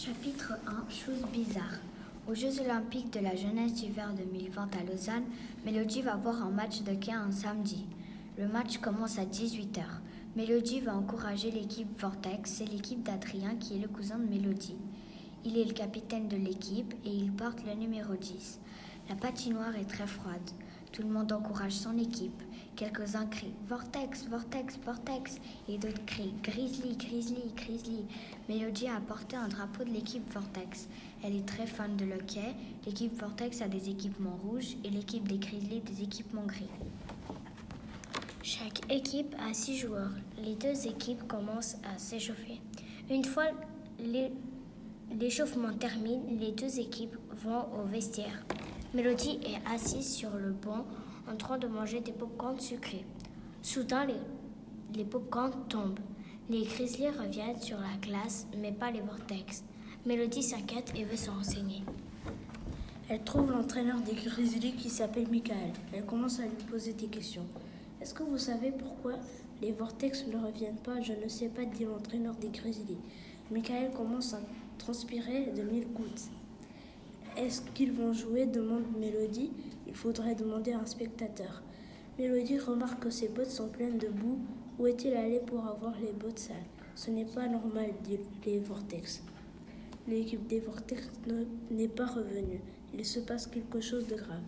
Chapitre 1 Choses bizarres. Aux Jeux Olympiques de la jeunesse d'hiver 2020 à Lausanne, Mélodie va voir un match de quai un samedi. Le match commence à 18h. Mélodie va encourager l'équipe Vortex, c'est l'équipe d'Adrien qui est le cousin de Mélodie. Il est le capitaine de l'équipe et il porte le numéro 10. La patinoire est très froide. Tout le monde encourage son équipe. Quelques-uns crient Vortex, Vortex, Vortex et d'autres crient Grizzly, Grizzly, Grizzly. Mélodie a apporté un drapeau de l'équipe Vortex. Elle est très fan de hockey. L'équipe Vortex a des équipements rouges et l'équipe des Grizzly des équipements gris. Chaque équipe a six joueurs. Les deux équipes commencent à s'échauffer. Une fois l'échauffement termine, les deux équipes vont au vestiaire. Mélodie est assise sur le banc en train de manger des pop-corns sucrés. Soudain, les, les pop-corns tombent. Les grizzlies reviennent sur la glace, mais pas les vortex. Mélodie s'inquiète et veut se renseigner. Elle trouve l'entraîneur des grizzlies qui s'appelle Michael. Elle commence à lui poser des questions. Est-ce que vous savez pourquoi les vortex ne reviennent pas? Je ne sais pas, dit l'entraîneur des grizzlies. Michael commence à transpirer de mille gouttes. Est-ce qu'ils vont jouer demande Mélodie. Il faudrait demander à un spectateur. Mélodie remarque que ses bottes sont pleines de boue. Où est-il allé pour avoir les bottes sales? Ce n'est pas normal, dit les Vortex. L'équipe des Vortex n'est pas revenue. Il se passe quelque chose de grave.